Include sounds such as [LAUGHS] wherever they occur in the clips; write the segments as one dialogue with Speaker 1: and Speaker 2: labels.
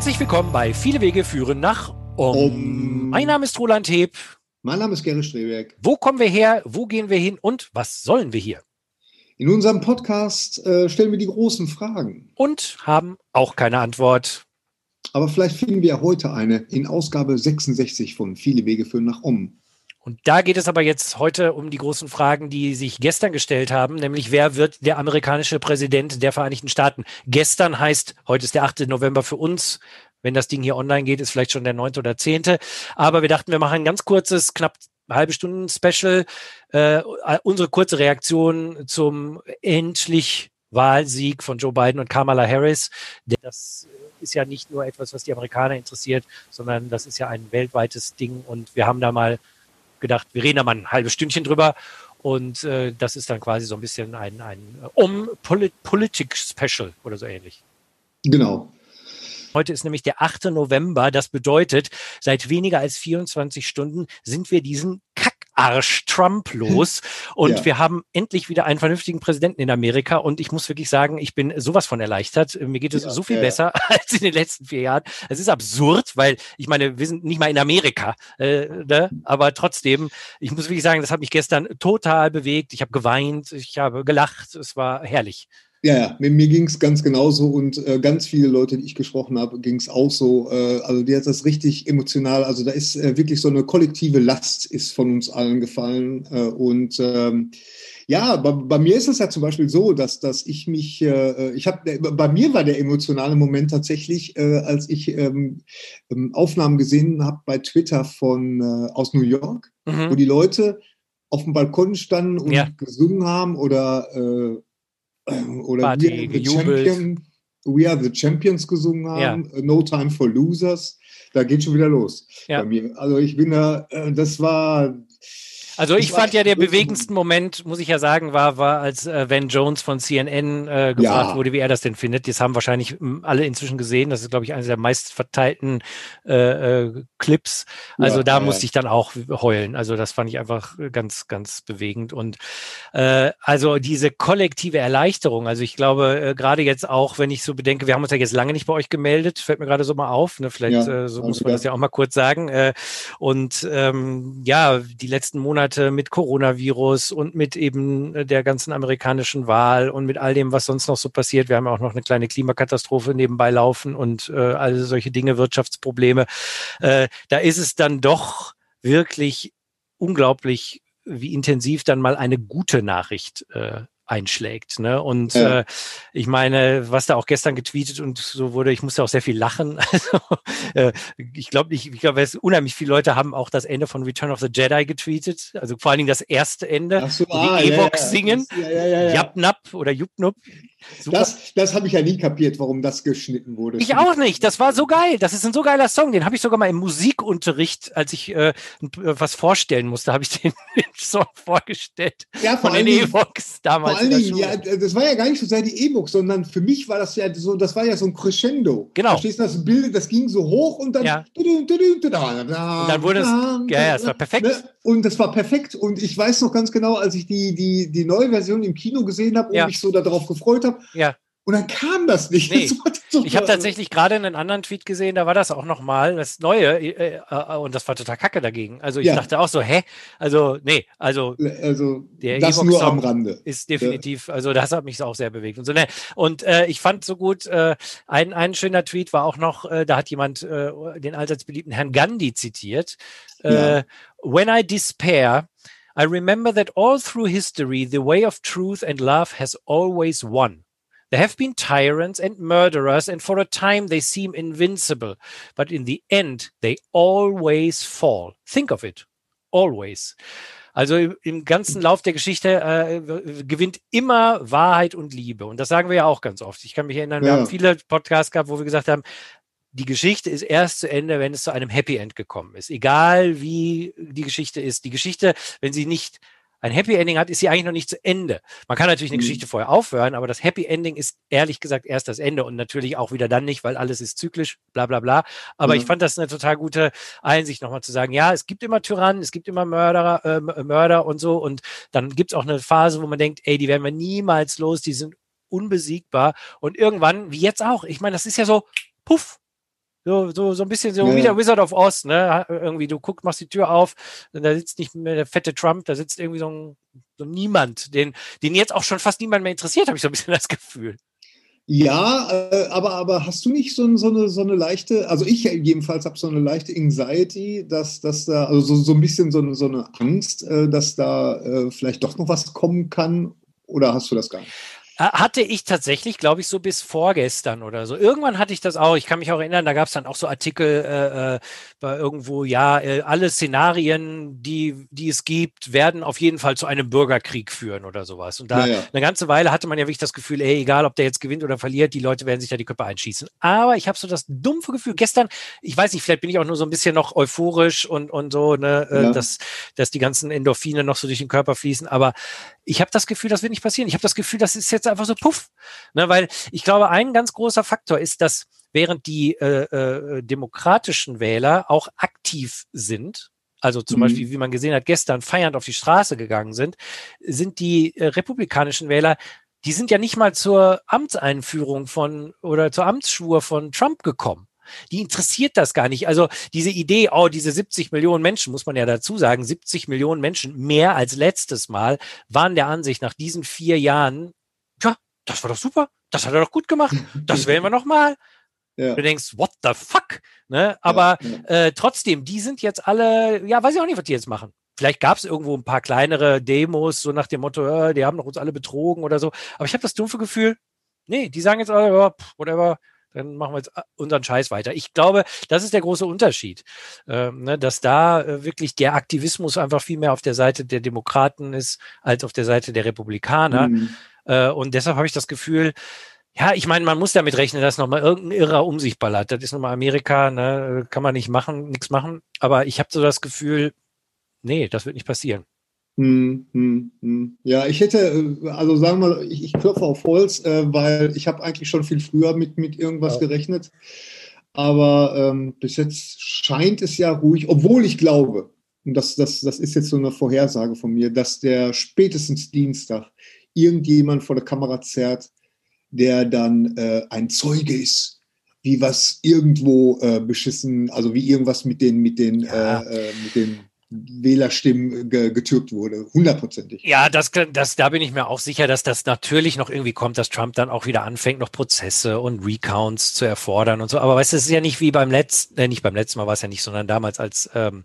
Speaker 1: Herzlich willkommen bei Viele Wege führen nach um.
Speaker 2: Um.
Speaker 1: Mein Name ist Roland Heb.
Speaker 2: Mein Name ist Gerrit Streberg.
Speaker 1: Wo kommen wir her? Wo gehen wir hin? Und was sollen wir hier?
Speaker 2: In unserem Podcast äh, stellen wir die großen Fragen.
Speaker 1: Und haben auch keine Antwort.
Speaker 2: Aber vielleicht finden wir ja heute eine in Ausgabe 66 von Viele Wege führen nach Om.
Speaker 1: Und da geht es aber jetzt heute um die großen Fragen, die sich gestern gestellt haben, nämlich wer wird der amerikanische Präsident der Vereinigten Staaten? Gestern heißt, heute ist der 8. November für uns. Wenn das Ding hier online geht, ist vielleicht schon der 9. oder 10. Aber wir dachten, wir machen ein ganz kurzes, knapp halbe Stunden Special. Äh, unsere kurze Reaktion zum endlich Wahlsieg von Joe Biden und Kamala Harris. Das ist ja nicht nur etwas, was die Amerikaner interessiert, sondern das ist ja ein weltweites Ding. Und wir haben da mal gedacht, wir reden da mal ein halbes Stündchen drüber. Und äh, das ist dann quasi so ein bisschen ein, ein um Polit Politik Special oder so ähnlich.
Speaker 2: Genau.
Speaker 1: Heute ist nämlich der 8. November. Das bedeutet, seit weniger als 24 Stunden sind wir diesen Kackarsch Trump los. [LAUGHS] Und
Speaker 2: Ja.
Speaker 1: wir haben endlich wieder einen vernünftigen Präsidenten in Amerika. Und ich muss wirklich sagen, ich bin sowas von erleichtert. Mir geht es
Speaker 2: Ja,
Speaker 1: so viel
Speaker 2: ja.
Speaker 1: besser [LAUGHS] als in den letzten vier Jahren. Es ist absurd, weil ich meine, wir sind nicht mal in Amerika. Äh, ne? Aber trotzdem, ich muss wirklich sagen, das hat mich gestern total bewegt. Ich habe geweint, ich habe gelacht. Es war herrlich.
Speaker 2: Ja, ja, mir, mir ging es ganz genauso und äh, ganz viele Leute, die ich gesprochen habe, ging es auch so. Äh, also die hat das richtig emotional, also da ist äh, wirklich so eine kollektive Last ist von uns allen gefallen. Äh, und ähm, ja, bei, bei mir ist es ja zum Beispiel so, dass, dass ich mich, äh, ich habe, bei mir war der emotionale Moment tatsächlich, äh, als ich ähm, ähm, Aufnahmen gesehen habe bei Twitter von äh, aus New York, wo
Speaker 1: Mhm.
Speaker 2: die Leute auf dem Balkon standen und
Speaker 1: Ja.
Speaker 2: gesungen haben oder, äh, oder
Speaker 1: Party,
Speaker 2: We, are the
Speaker 1: gejubelt.
Speaker 2: Champion, We Are the Champions gesungen haben, äh, No Time for Losers. Da geht schon wieder los
Speaker 1: Ja.
Speaker 2: bei mir. Also ich bin da, äh, das war.
Speaker 1: Also ich
Speaker 2: war
Speaker 1: fand ja der bewegendsten Moment, muss ich ja sagen, war, war als äh, Van Jones von CNN äh, gefragt
Speaker 2: Ja.
Speaker 1: wurde, wie er das denn findet. Das haben wahrscheinlich m, alle inzwischen gesehen. Das ist, glaube ich, eines der meistverteilten äh, äh, Clips. Also
Speaker 2: Ja,
Speaker 1: da
Speaker 2: ja,
Speaker 1: musste ich dann auch heulen. Also das fand ich einfach ganz, ganz bewegend. Und äh, also diese kollektive Erleichterung, also ich glaube, äh, gerade jetzt auch, wenn ich so bedenke, wir haben uns ja jetzt lange nicht bei euch gemeldet, fällt mir gerade so mal auf. Ne? Vielleicht äh, so
Speaker 2: also
Speaker 1: muss man
Speaker 2: da-
Speaker 1: das ja auch mal kurz sagen. Äh, und ähm, ja, die letzten Monate mit Coronavirus und mit eben äh, der ganzen amerikanischen Wahl und mit all dem, was sonst noch so passiert. Wir haben auch noch eine kleine Klimakatastrophe nebenbei laufen und äh, all solche Dinge, Wirtschaftsprobleme. Äh, da ist es dann doch wirklich unglaublich, wie intensiv dann mal eine gute Nachricht äh, einschlägt. Ne? Und
Speaker 2: Ja.
Speaker 1: äh, ich meine, was da auch gestern getweetet und so wurde, ich musste auch sehr viel lachen. [LAUGHS] Also, äh, ich glaube nicht, ich glaube, unheimlich viele Leute haben auch das Ende von Return of the Jedi getweetet. Also vor allen Dingen das erste Ende,
Speaker 2: Ach so,
Speaker 1: wo
Speaker 2: ah,
Speaker 1: die
Speaker 2: ja,
Speaker 1: Ewoks
Speaker 2: ja,
Speaker 1: singen.
Speaker 2: das- Ja, ja, ja, ja.
Speaker 1: Japnap oder Jupnup. Super.
Speaker 2: Das, das habe ich ja nie kapiert, warum das geschnitten wurde.
Speaker 1: Ich auch nicht. Das war so geil. Das ist ein so geiler Song. Den habe ich sogar mal im Musikunterricht, als ich äh, n- was vorstellen musste, habe ich [LAUGHS] den, Song vorgestellt.
Speaker 2: Ja,
Speaker 1: Von den Ewoks damals.
Speaker 2: Allen Dingen, ja, das war ja gar nicht so sehr die E-Books, sondern für mich war das ja so, das war ja so ein Crescendo.
Speaker 1: Genau.
Speaker 2: Verstehst du, das Bild, das ging so hoch und dann.
Speaker 1: Ja.
Speaker 2: Und
Speaker 1: dann wurde es- ja, ja, es war perfekt.
Speaker 2: Ne? Und das war perfekt. Und ich weiß noch ganz genau, als ich die, die, die neue Version im Kino gesehen habe und
Speaker 1: Ja.
Speaker 2: mich so darauf gefreut habe.
Speaker 1: Ja.
Speaker 2: Und dann kam das nicht.
Speaker 1: Nee.
Speaker 2: Das so-
Speaker 1: Ich habe tatsächlich gerade einen anderen Tweet gesehen, da war das auch nochmal, das Neue, äh, äh, und das war total kacke dagegen. Also ich
Speaker 2: Ja.
Speaker 1: dachte auch so, hä? Also, nee, also
Speaker 2: Also,
Speaker 1: Der
Speaker 2: das
Speaker 1: Evox
Speaker 2: nur am Rande.
Speaker 1: ist definitiv, also das hat mich auch sehr bewegt und so. Ne? Und äh, ich fand so gut, äh, ein, ein schöner Tweet war auch noch, äh, da hat jemand äh, den allseits beliebten Herrn Gandhi zitiert. Äh,
Speaker 2: Ja.
Speaker 1: When I despair, I remember that all through history, the way of truth and love has always won. There have been tyrants and murderers, and for a time they seem invincible. But in the end, they always fall. Think of it. Always. Also im- ganzen Lauf der Geschichte äh, gewinnt immer Wahrheit und Liebe. Und das sagen wir ja auch ganz oft. Ich kann mich erinnern, wir
Speaker 2: Ja.
Speaker 1: haben viele Podcasts gehabt, wo wir gesagt haben, die Geschichte ist erst zu Ende, wenn es zu einem Happy End gekommen ist. Egal wie die Geschichte ist. Die Geschichte, wenn sie nicht ein Happy Ending hat, ist sie eigentlich noch nicht zu Ende. Man kann natürlich eine
Speaker 2: Mhm.
Speaker 1: Geschichte vorher aufhören, aber das Happy Ending ist ehrlich gesagt erst das Ende und natürlich auch wieder dann nicht, weil alles ist zyklisch, bla bla bla. Aber
Speaker 2: Ja.
Speaker 1: ich fand das eine total gute Einsicht, nochmal zu sagen, ja, es gibt immer Tyrannen, es gibt immer Mörderer, äh, Mörder und so und dann gibt es auch eine Phase, wo man denkt, ey, die werden wir niemals los, die sind unbesiegbar und irgendwann, wie jetzt auch, ich meine, das ist ja so, puff, So, so, so ein bisschen so ja. wie der Wizard of Oz, ne? Irgendwie, du guckst, machst die Tür auf, und da sitzt nicht mehr der fette Trump, da sitzt irgendwie so ein, so Niemand, den, den jetzt auch schon fast niemand mehr interessiert, habe ich so ein bisschen das Gefühl.
Speaker 2: Ja, äh, aber, aber hast du nicht so, so, eine, so eine leichte, also ich jedenfalls habe so eine leichte Anxiety, dass, dass da, also so, so ein bisschen so eine, so eine Angst, äh, dass da äh, vielleicht doch noch was kommen kann? Oder hast du das gar nicht?
Speaker 1: Hatte ich tatsächlich, glaube ich, so bis vorgestern oder so. Irgendwann hatte ich das auch. Ich kann mich auch erinnern, da gab es dann auch so Artikel äh, äh, bei irgendwo, ja, äh, alle Szenarien, die, die es gibt, werden auf jeden Fall zu einem Bürgerkrieg führen oder sowas. Und da ja, ja. eine ganze Weile hatte man ja wirklich das Gefühl, ey, egal ob der jetzt gewinnt oder verliert, die Leute werden sich da die Köpfe einschießen. Aber ich habe so das dumpfe Gefühl, gestern, ich weiß nicht, vielleicht bin ich auch nur so ein bisschen noch euphorisch und, und so, ne, äh, ja. dass, dass die ganzen Endorphine noch so durch den Körper fließen. Aber ich habe das Gefühl, das wird nicht passieren. Ich habe das Gefühl, das ist jetzt einfach so puff. Ne, weil ich glaube, ein ganz großer Faktor ist, dass während die äh, äh, demokratischen Wähler auch aktiv sind, also zum mhm. Beispiel, wie man gesehen hat, gestern feiernd auf die Straße gegangen sind, sind die äh, republikanischen Wähler, die sind ja nicht mal zur Amtseinführung von oder zur Amtsschwur von Trump gekommen. Die interessiert das gar nicht. Also diese Idee, oh, diese 70 Millionen Menschen, muss man ja dazu sagen, 70 Millionen Menschen, mehr als letztes Mal, waren der Ansicht nach diesen vier Jahren, ja, das war doch super, das hat er doch gut gemacht, das wählen wir nochmal. Ja. Du denkst, what the fuck? Ne? Aber ja, ja. Äh, trotzdem, die sind jetzt alle, ja, weiß ich auch nicht, was die jetzt machen. Vielleicht gab es irgendwo ein paar kleinere Demos, so nach dem Motto, äh, die haben doch uns alle betrogen oder so. Aber ich habe das dumpfe Gefühl, nee, die sagen jetzt alle, oh, whatever, dann machen wir jetzt äh, unseren Scheiß weiter. Ich glaube, das ist der große Unterschied, ähm, ne, dass da äh, wirklich der Aktivismus einfach viel mehr auf der Seite der Demokraten ist als auf der Seite der Republikaner. Mhm. Äh, und deshalb habe ich das Gefühl, ja, ich meine, man muss damit rechnen, dass nochmal irgendein Irrer um sich ballert. Das ist nochmal Amerika, ne? kann man nicht machen, nichts machen. Aber ich habe so das Gefühl, nee, das wird nicht passieren.
Speaker 2: Hm, hm, hm. Ja, ich hätte, äh, also sagen wir mal, ich, ich klopfe auf Holz, äh, weil ich habe eigentlich schon viel früher mit, mit irgendwas ja. gerechnet. Aber ähm, bis jetzt scheint es ja ruhig, obwohl ich glaube, und das, das, das ist jetzt so eine Vorhersage von mir, dass der spätestens Dienstag irgendjemand vor der Kamera zerrt, der dann äh, ein Zeuge ist, wie was irgendwo äh, beschissen, also wie irgendwas mit den, mit den, ja. äh, äh mit den Wählerstimmen ge getürkt wurde, hundertprozentig.
Speaker 1: Ja, das, das, da bin ich mir auch sicher, dass das natürlich noch irgendwie kommt, dass Trump dann auch wieder anfängt, noch Prozesse und Recounts zu erfordern und so. Aber weißt du, es ist ja nicht wie beim letzten, äh, nicht beim letzten Mal war es ja nicht, sondern damals als ähm,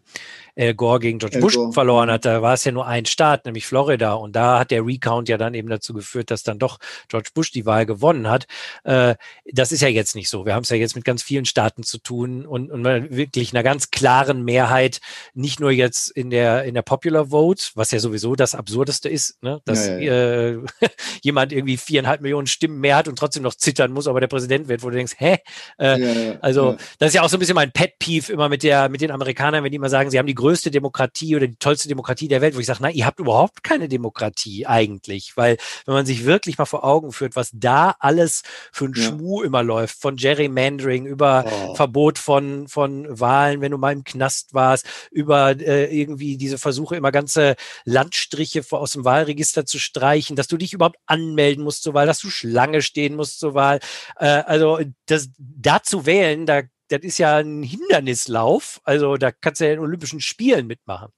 Speaker 1: Al Gore gegen George Al Bush Gore. verloren hat, da war es ja nur ein Staat, nämlich Florida. Und da hat der Recount ja dann eben dazu geführt, dass dann doch George Bush die Wahl gewonnen hat. Äh, das ist ja jetzt nicht so. Wir haben es ja jetzt mit ganz vielen Staaten zu tun und, und wirklich einer ganz klaren Mehrheit, nicht nur jetzt in der, in der Popular Vote, was ja sowieso das Absurdeste ist, ne? dass ja, ja, ja. Äh, [LAUGHS] jemand irgendwie viereinhalb Millionen Stimmen mehr hat und trotzdem noch zittern muss, aber der Präsident wird, wo du denkst, hä? Äh, also das ist ja auch so ein bisschen mein Pet-Peeve immer mit der, mit den Amerikanern, wenn die immer sagen, sie haben die größte Demokratie oder die tollste Demokratie der Welt, wo ich sage, na, ihr habt überhaupt keine Demokratie eigentlich, weil wenn man sich wirklich mal vor Augen führt, was da alles für ein ja. Schmuh immer läuft, von Gerrymandering über oh. Verbot von, von Wahlen, wenn du mal im Knast warst, über äh, irgendwie diese Versuche, immer ganze Landstriche aus dem Wahlregister zu streichen, dass du dich überhaupt anmelden musst zur Wahl, dass du Schlange stehen musst zur Wahl. Äh, also das da zu wählen, da das ist ja ein Hindernislauf. Also da kannst du ja in Olympischen Spielen mitmachen.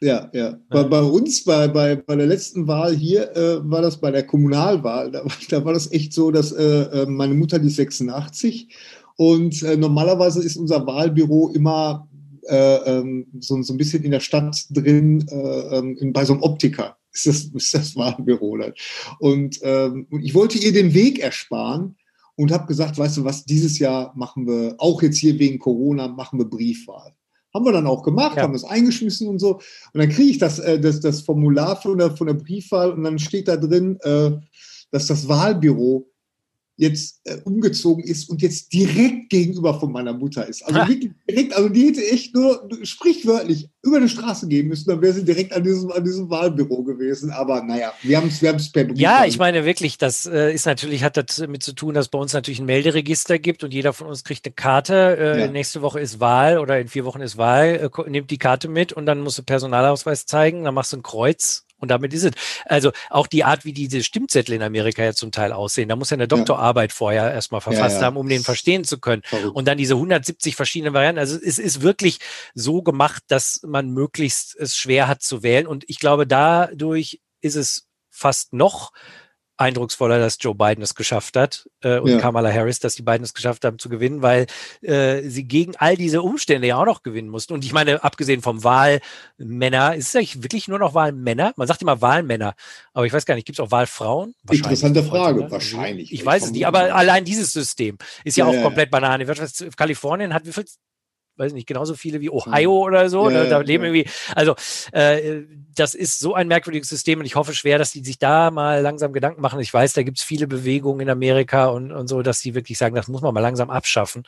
Speaker 2: Ja, ja. Bei, bei uns, bei, bei, bei der letzten Wahl hier, äh, war das bei der Kommunalwahl, da, [LAUGHS] da war das echt so, dass äh, äh meine Mutter die 86 und äh, normalerweise ist unser Wahlbüro immer äh, ähm, so, so ein bisschen in der Stadt drin, äh, ähm, in, bei so einem Optiker ist das, [LAUGHS] ist das Wahlbüro. Dann. Und ähm, ich wollte ihr den Weg ersparen und habe gesagt, weißt du was, dieses Jahr machen wir, auch jetzt hier wegen Corona, machen wir Briefwahl. Haben wir dann auch gemacht, ja. haben das eingeschmissen und so. Und dann kriege ich das, äh, das, das Formular von der, von der Briefwahl und dann steht da drin, äh, dass das Wahlbüro jetzt äh, umgezogen ist und jetzt direkt gegenüber von meiner Mutter ist. Also [LAUGHS] wirklich direkt, also die hätte echt nur sprichwörtlich über die Straße gehen müssen, dann wäre sie direkt an diesem, an diesem Wahlbüro gewesen. Aber naja, wir haben es wir per
Speaker 1: Brief. Ja, ich meine wirklich, das äh, ist natürlich, hat damit zu tun, dass bei uns natürlich ein Melderegister gibt und jeder von uns kriegt eine Karte. Äh, ja. Nächste Woche ist Wahl oder in vier Wochen ist Wahl, äh, nimmt die Karte mit und dann musst du Personalausweis zeigen, dann machst du ein Kreuz Und damit ist es. Also auch die Art, wie diese Stimmzettel in Amerika ja zum Teil aussehen. Da muss ja eine Doktorarbeit ja. vorher erstmal verfasst ja, ja. haben, um den verstehen zu können. Verrückt. Und dann diese 170 verschiedenen Varianten. Also es ist wirklich so gemacht, dass man möglichst es schwer hat zu wählen. Und ich glaube, dadurch ist es fast noch eindrucksvoller, dass Joe Biden es geschafft hat äh, und ja. Kamala Harris, dass die beiden es geschafft haben zu gewinnen, weil äh, sie gegen all diese Umstände ja auch noch gewinnen mussten. Und ich meine, abgesehen vom Wahlmänner, ist es eigentlich wirklich nur noch Wahlmänner? Man sagt immer Wahlmänner, aber ich weiß gar nicht, gibt es auch Wahlfrauen?
Speaker 2: Interessante Frage, heute, wahrscheinlich.
Speaker 1: Ich, ich weiß es nicht, aber allein dieses System ist ja, ja auch komplett Banane. Kalifornien hat wie viel weiß nicht, genauso viele wie Ohio mhm. oder so. Ja, da, da leben ja. irgendwie, also äh, das ist so ein merkwürdiges System und ich hoffe schwer, dass die sich da mal langsam Gedanken machen. Ich weiß, da gibt es viele Bewegungen in Amerika und, und so, dass die wirklich sagen, das muss man mal langsam abschaffen,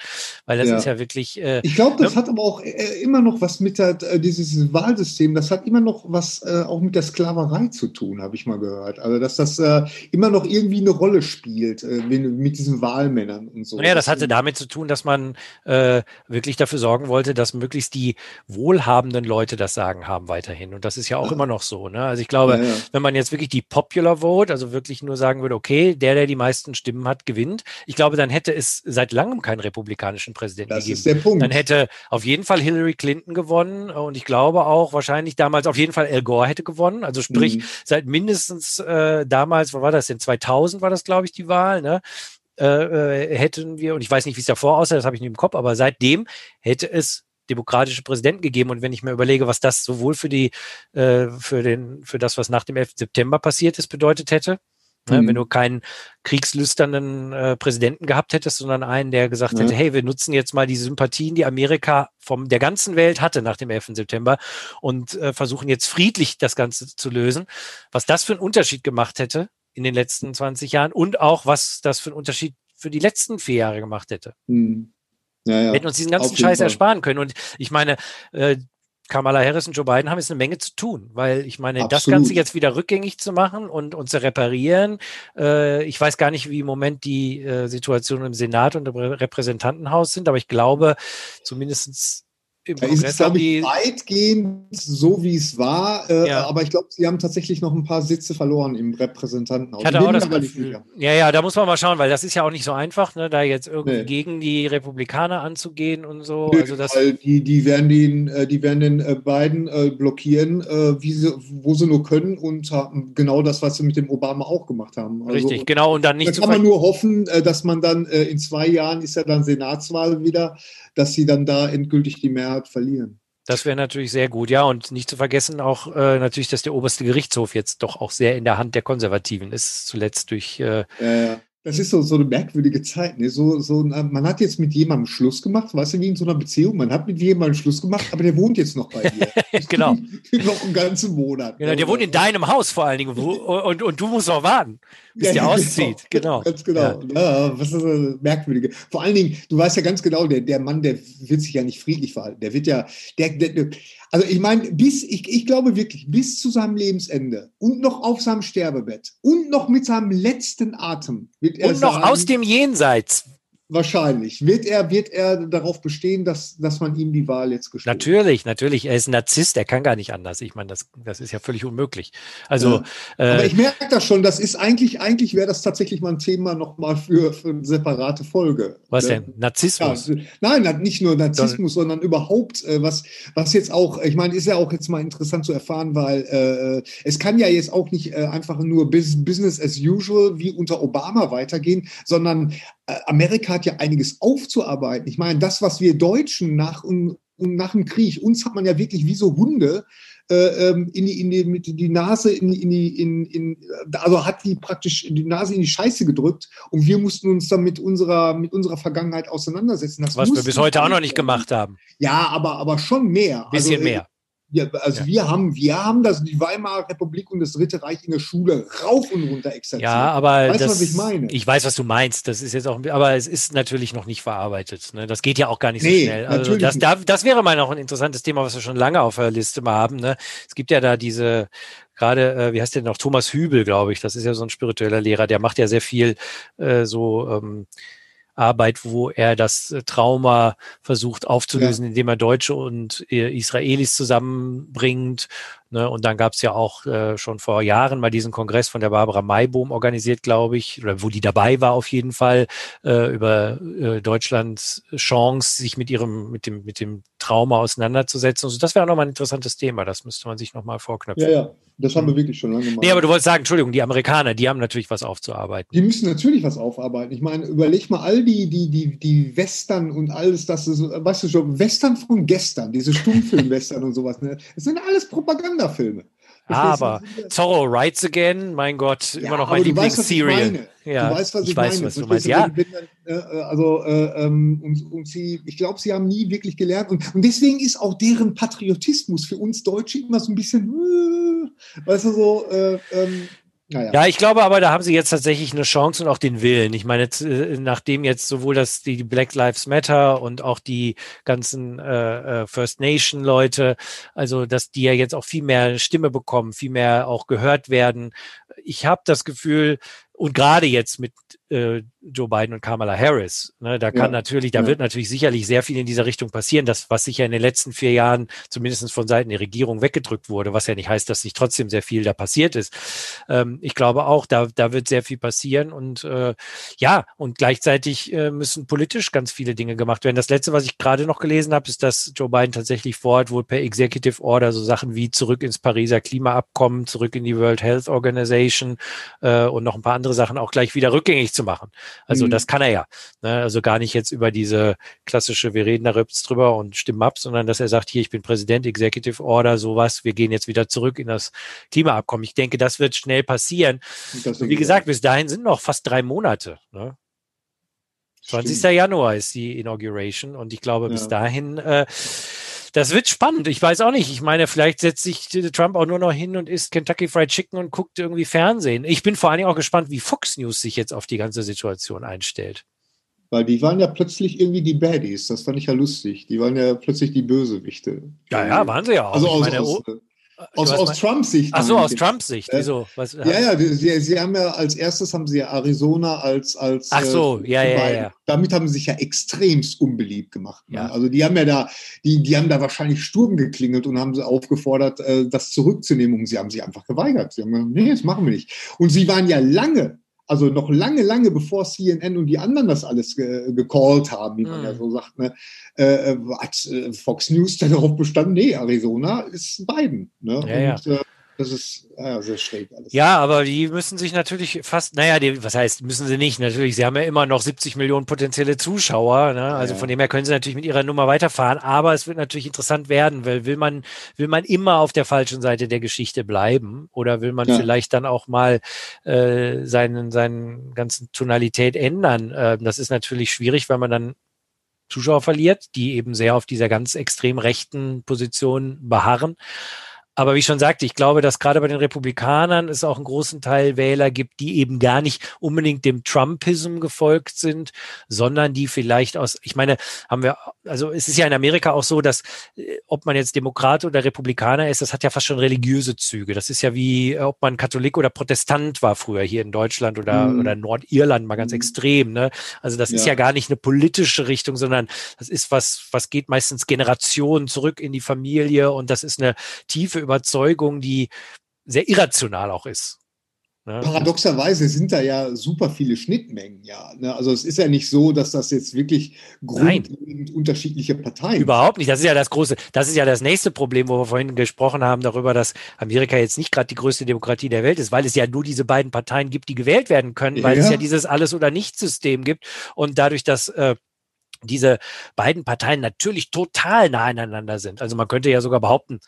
Speaker 1: weil das ja. ist ja wirklich.
Speaker 2: Äh, ich glaube, das ne? hat aber auch äh, immer noch was mit der, äh, dieses Wahlsystem, das hat immer noch was äh, auch mit der Sklaverei zu tun, habe ich mal gehört. Also, dass das äh, immer noch irgendwie eine Rolle spielt äh, mit diesen Wahlmännern und so.
Speaker 1: Naja, das hatte damit zu tun, dass man wirklich dafür sorgen sorgen wollte, dass möglichst die wohlhabenden Leute das Sagen haben weiterhin. Und das ist ja auch ja. immer noch so. Ne? Also ich glaube, ja, ja. wenn man jetzt wirklich die Popular Vote, also wirklich nur sagen würde, okay, der, der die meisten Stimmen hat, gewinnt, ich glaube, dann hätte es seit langem keinen republikanischen Präsidenten das gegeben. Ist der Punkt. Dann hätte auf jeden Fall Hillary Clinton gewonnen und ich glaube auch wahrscheinlich damals auf jeden Fall Al Gore hätte gewonnen. Also sprich, mhm. seit mindestens äh, damals, wo war das denn? 2000 war das, glaube ich, die Wahl. Ne? Äh, äh, hätten wir, und ich weiß nicht, wie es davor aussah, das habe ich nicht im Kopf, aber seitdem hätte es demokratische Präsidenten gegeben. Und wenn ich mir überlege, was das sowohl für die, äh, für den, für das, was nach dem 11. September passiert ist, bedeutet hätte, ne, mhm. wenn du keinen kriegslüsternden äh, Präsidenten gehabt hättest, sondern einen, der gesagt ja. hätte, hey, wir nutzen jetzt mal die Sympathien, die Amerika vom der ganzen Welt hatte nach dem 11. September und äh, versuchen jetzt friedlich das Ganze zu lösen. Was das für einen Unterschied gemacht hätte, in den letzten 20 Jahren und auch, was das für einen Unterschied für die letzten vier Jahre gemacht hätte. Hm. Ja, ja. Wir hätten uns diesen ganzen Scheiß Fall. ersparen können. Und ich meine, äh, Kamala Harris und Joe Biden haben jetzt eine Menge zu tun, weil ich meine, Absolut. das Ganze jetzt wieder rückgängig zu machen und, und zu reparieren, äh, ich weiß gar nicht, wie im Moment die äh, Situation im Senat und im Repräsentantenhaus sind, aber ich glaube, zumindestens
Speaker 2: im da Kongress ist es, glaube ich, weitgehend so, wie es war. Äh, ja. Aber ich glaube, sie haben tatsächlich noch ein paar Sitze verloren im Repräsentantenhaus.
Speaker 1: Ich hatte auch das Gefühl. Ja, ja, da muss man mal schauen, weil das ist ja auch nicht so einfach, ne, da jetzt irgendwie nee. gegen die Republikaner anzugehen und so.
Speaker 2: Nee, also das die, die werden den, äh, die werden den äh, beiden äh, blockieren, wie sie, wo sie nur können und haben genau das, was sie mit dem Obama auch gemacht haben.
Speaker 1: Also, Richtig, genau. Und dann nicht.
Speaker 2: Da kann man nur hoffen, dass man dann in zwei Jahren ist ja dann Senatswahl wieder dass sie dann da endgültig die Mehrheit verlieren.
Speaker 1: Das wäre natürlich sehr gut, ja. Und nicht zu vergessen auch äh, natürlich, dass der oberste Gerichtshof jetzt doch auch sehr in der Hand der Konservativen ist, zuletzt durch. Äh,
Speaker 2: ja, ja. Das ist so, so eine merkwürdige Zeit. Ne? So, so, man hat jetzt mit jemandem Schluss gemacht, weißt du, wie in so einer Beziehung. Man hat mit jemandem Schluss gemacht, aber der wohnt jetzt noch bei [LAUGHS] dir.
Speaker 1: genau. [LAUGHS]
Speaker 2: noch einen ganzen Monat.
Speaker 1: Genau, der wohnt in deinem Haus vor allen Dingen. und, und du musst noch warten, bis ja, der auszieht. Genau.
Speaker 2: Ganz genau. Ja. ja. was ist das Merkwürdige. Vor allen Dingen, du weißt ja ganz genau, der, der Mann, der wird sich ja nicht friedlich verhalten. Der wird ja, der, der also ich meine, bis, ich, ich glaube wirklich, bis zu seinem Lebensende und noch auf seinem Sterbebett und noch mit seinem letzten Atem
Speaker 1: wird. Und noch aus dem Jenseits
Speaker 2: Wahrscheinlich. Wird er, wird er darauf bestehen, dass, dass man ihm die Wahl jetzt
Speaker 1: gestellt Natürlich, natürlich. Er ist ein Narzisst, er kann gar nicht anders. Ich meine, das, das ist ja völlig unmöglich. Also,
Speaker 2: ja. Aber äh, ich merke das schon, das ist eigentlich, eigentlich wäre das tatsächlich mal ein Thema nochmal für, für eine separate Folge.
Speaker 1: Was denn? Narzissmus?
Speaker 2: Ja, nein, nicht nur Narzissmus, Don sondern überhaupt, äh, was, was jetzt auch, ich meine, ist ja auch jetzt mal interessant zu erfahren, weil äh, es kann ja jetzt auch nicht äh, einfach nur Business as usual wie unter Obama weitergehen, sondern äh, Amerika hat ja einiges aufzuarbeiten. Ich meine, das, was wir Deutschen nach, um, nach dem Krieg, uns hat man ja wirklich wie so Hunde äh, ähm, in die, in die, mit die Nase in, in die, in, in, also hat die praktisch die Nase in die Scheiße gedrückt und wir mussten uns dann mit unserer, mit unserer Vergangenheit auseinandersetzen.
Speaker 1: Das Was wir bis heute auch noch nicht gemacht haben.
Speaker 2: Ja, aber, aber schon mehr.
Speaker 1: Bisschen also, mehr.
Speaker 2: Ja, also ja. wir haben, wir haben das, die Weimarer Republik und das Dritte Reich in der Schule rauf und runter exerziert.
Speaker 1: Ja, aber weißt du, was ich meine? Ich weiß, was du meinst. Das ist jetzt auch, aber es ist natürlich noch nicht verarbeitet. Ne? Das geht ja auch gar nicht so nee, schnell. Also das, da, das wäre mal noch ein interessantes Thema, was wir schon lange auf der Liste mal haben. Ne? Es gibt ja da diese gerade, äh, wie heißt der noch, Thomas Hübel, glaube ich. Das ist ja so ein spiritueller Lehrer, der macht ja sehr viel äh, so ähm, Arbeit, wo er das äh, Trauma versucht aufzulösen, ja. indem er Deutsche und äh, Israelis zusammenbringt Ne? Und dann gab es ja auch äh, schon vor Jahren mal diesen Kongress von der Barbara Maibohm organisiert, glaube ich, oder wo die dabei war auf jeden Fall, äh, über äh, Deutschlands Chance, sich mit ihrem, mit dem, mit dem Trauma auseinanderzusetzen. Also das wäre auch nochmal ein interessantes Thema. Das müsste man sich nochmal vorknöpfen.
Speaker 2: Ja, ja, das haben wir wirklich schon lange
Speaker 1: gemacht. Nee, aber du wolltest sagen, Entschuldigung, die Amerikaner, die haben natürlich was aufzuarbeiten.
Speaker 2: Die müssen natürlich was aufarbeiten. Ich meine, überleg mal all die, die, die, die Western und alles, das ist, weißt du schon, Western von gestern, diese Stummfilm-Western [LAUGHS] und sowas, ne? Das sind alles Propagandafilme.
Speaker 1: Aber Zorro Rides Again, mein Gott, ja, immer noch mein Lieblingsserial.
Speaker 2: Ja, du weißt, was ich, ich weiß, meine. Was du meinst. Ja. Dann, äh, also, äh, ähm, und, und sie, ich glaube, sie haben nie wirklich gelernt. Und, und deswegen ist auch deren Patriotismus für uns Deutsche immer so ein bisschen, äh, weißt du, so, äh, ähm,
Speaker 1: naja. Ja, ich glaube aber, da haben sie jetzt tatsächlich eine Chance und auch den Willen. Ich meine, äh, nachdem jetzt sowohl das die Black Lives Matter und auch die ganzen äh, äh, First Nation Leute, also dass die ja jetzt auch viel mehr Stimme bekommen, viel mehr auch gehört werden. Ich habe das Gefühl, und gerade jetzt mit äh, Joe Biden und Kamala Harris, ne, da kann ja, natürlich, da ja. wird natürlich sicherlich sehr viel in dieser Richtung passieren, das, was sicher in den letzten vier Jahren zumindest von Seiten der Regierung weggedrückt wurde, was ja nicht heißt, dass nicht trotzdem sehr viel da passiert ist. Ähm, ich glaube auch, da, da wird sehr viel passieren und äh, ja, und gleichzeitig äh, müssen politisch ganz viele Dinge gemacht werden. Das letzte, was ich gerade noch gelesen habe, ist, dass Joe Biden tatsächlich vorhat, wohl per Executive Order so Sachen wie zurück ins Pariser Klimaabkommen, zurück in die World Health Organization äh, und noch ein paar andere andere Sachen auch gleich wieder rückgängig zu machen. Also mhm. das kann er ja. Ne? Also gar nicht jetzt über diese klassische, wir reden da drüber und stimmen ab, sondern dass er sagt, hier, ich bin Präsident, Executive Order, sowas, wir gehen jetzt wieder zurück in das Klimaabkommen. Ich denke, das wird schnell passieren. Wie gesagt, bis dahin sind noch fast drei Monate. Ne? 20. Stimmt. Januar ist die Inauguration und ich glaube, bis ja. dahin äh, das wird spannend. Ich weiß auch nicht. Ich meine, vielleicht setzt sich Trump auch nur noch hin und isst Kentucky Fried Chicken und guckt irgendwie Fernsehen. Ich bin vor allen Dingen auch gespannt, wie Fox News sich jetzt auf die ganze Situation einstellt.
Speaker 2: Weil die waren ja plötzlich irgendwie die Baddies. Das fand ich ja lustig. Die waren ja plötzlich die Bösewichte.
Speaker 1: Ja, ja, waren sie ja auch.
Speaker 2: Also aus, meine, aus, aus, aus Trumps Sicht.
Speaker 1: Ach so, aus Trumps Sicht. Wieso?
Speaker 2: Was, ja, ja, sie, sie, haben ja als erstes haben sie ja Arizona als als.
Speaker 1: Ach so, äh, ja, ja, ja.
Speaker 2: Damit haben sie sich ja extremst unbeliebt gemacht. Ne? Ja. Also die haben ja da, die, die haben da wahrscheinlich Sturm geklingelt und haben sie aufgefordert, äh, das zurückzunehmen. Und sie haben sich einfach geweigert. Sie haben gesagt, nee, das machen wir nicht. Und sie waren ja lange also noch lange, lange bevor CNN und die anderen das alles ge gecallt haben, wie man mm. ja hm. so sagt, ne, äh, äh, hat äh, Fox News darauf bestanden, nee, Arizona ist Biden. Ne?
Speaker 1: Ja, und,
Speaker 2: ja. Äh, das ist ja, sehr schräg alles.
Speaker 1: Ja, aber die müssen sich natürlich fast, naja, die, was heißt, müssen sie nicht, natürlich, sie haben ja immer noch 70 Millionen potenzielle Zuschauer, ne? also ja. von dem her können sie natürlich mit ihrer Nummer weiterfahren, aber es wird natürlich interessant werden, weil will man, will man immer auf der falschen Seite der Geschichte bleiben oder will man ja. vielleicht dann auch mal äh, seinen, seinen ganzen Tonalität ändern? Äh, das ist natürlich schwierig, weil man dann Zuschauer verliert, die eben sehr auf dieser ganz extrem rechten Position beharren. Aber wie ich schon sagte, ich glaube, dass gerade bei den Republikanern es auch einen großen Teil Wähler gibt, die eben gar nicht unbedingt dem Trumpism gefolgt sind, sondern die vielleicht aus, ich meine, haben wir, also es ist ja in Amerika auch so, dass äh, ob man jetzt Demokrat oder Republikaner ist, das hat ja fast schon religiöse Züge. Das ist ja wie, äh, ob man Katholik oder Protestant war früher hier in Deutschland oder, mhm. oder Nordirland mal ganz mhm. extrem. Ne? Also das ja. ist ja gar nicht eine politische Richtung, sondern das ist was, was geht meistens Generationen zurück in die Familie und das ist eine tiefe Überzeugung, die sehr irrational auch ist.
Speaker 2: Ne? Paradoxerweise sind da ja super viele Schnittmengen, ja. Ne? Also es ist ja nicht so, dass das jetzt wirklich grundlegend unterschiedliche Parteien
Speaker 1: Überhaupt nicht. Das ist ja das große, das ist ja das nächste Problem, wo wir vorhin gesprochen haben, darüber, dass Amerika jetzt nicht gerade die größte Demokratie der Welt ist, weil es ja nur diese beiden Parteien gibt, die gewählt werden können, weil ja. es ja dieses Alles- oder Nichts-System gibt. Und dadurch, dass äh, diese beiden Parteien natürlich total nah aneinander sind. Also man könnte ja sogar behaupten,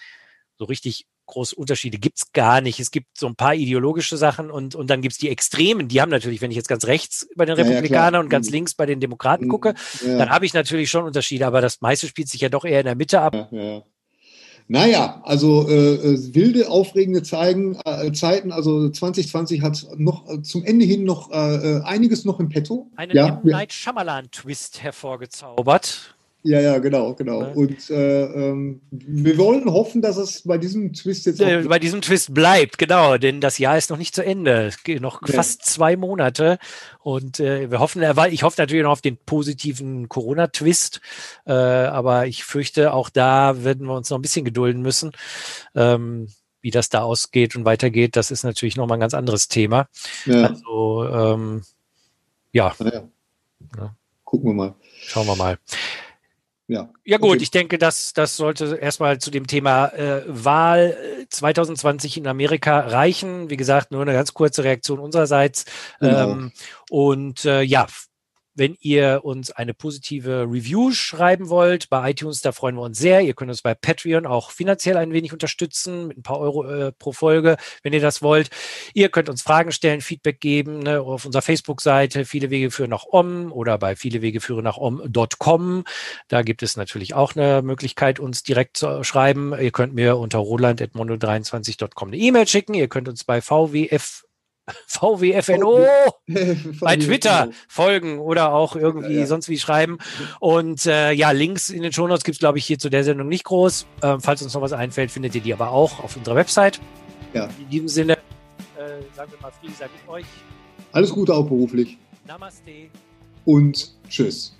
Speaker 1: so richtig große Unterschiede gibt's gar nicht. Es gibt so ein paar ideologische Sachen und, und dann gibt's die Extremen. Die haben natürlich, wenn ich jetzt ganz rechts bei den Republikanern ja, ja, und ganz mhm. links bei den Demokraten mhm. gucke, ja. dann habe ich natürlich schon Unterschiede, aber das meiste spielt sich ja doch eher in der Mitte ab.
Speaker 2: Naja, also äh, äh, wilde, aufregende Zeigen, äh, Zeiten. Also 2020 hat noch äh, zum Ende hin noch äh einiges noch im Petto.
Speaker 1: Einen ja. M. Night Shyamalan-Twist hervorgezaubert.
Speaker 2: Ja, ja, genau, genau. Ja. Und äh, ähm, wir wollen hoffen, dass es bei diesem Twist jetzt
Speaker 1: äh, bei diesem Twist bleibt, genau, denn das Jahr ist noch nicht zu Ende. Es geht noch ja. fast zwei Monate und äh, wir hoffen, ich hoffe natürlich noch auf den positiven Corona-Twist, äh, aber ich fürchte, auch da werden wir uns noch ein bisschen gedulden müssen. Ähm, wie das da ausgeht und weitergeht, das ist natürlich nochmal ein ganz anderes Thema. Also, ähm,
Speaker 2: ja. Gucken wir mal.
Speaker 1: Schauen wir mal. Ja, ja gut, okay. ich denke, das, das sollte erstmal zu dem Thema äh, Wahl 2020 äh, in Amerika reichen. Wie gesagt, nur eine ganz kurze Reaktion unsererseits. Genau. Ähm, und äh, ja, wenn ihr uns eine positive Review schreiben wollt bei iTunes, da freuen wir uns sehr. Ihr könnt uns bei Patreon auch finanziell ein wenig unterstützen mit ein paar Euro äh, pro Folge, wenn ihr das wollt. Ihr könnt uns Fragen stellen, Feedback geben ne, auf unserer Facebook-Seite. Viele Wege führen nach Om oder bei viele Wege führen nach om.com. Da gibt es natürlich auch eine Möglichkeit, uns direkt zu schreiben. Ihr könnt mir unter roland.mono23.com eine E-Mail schicken. Ihr könnt uns bei vwf VWFNO bei Twitter folgen oder auch irgendwie ja, ja. sonst wie schreiben. Und äh, ja, Links in den Shownotes gibt es, glaube ich, hier zu der Sendung nicht groß. Ähm, falls uns noch was einfällt, findet ihr die aber auch auf unserer Website. Ja. In diesem Sinne, äh, sagen wir mal Friede sei mit euch.
Speaker 2: Alles Gute auch beruflich.
Speaker 1: Namaste.
Speaker 2: Und tschüss.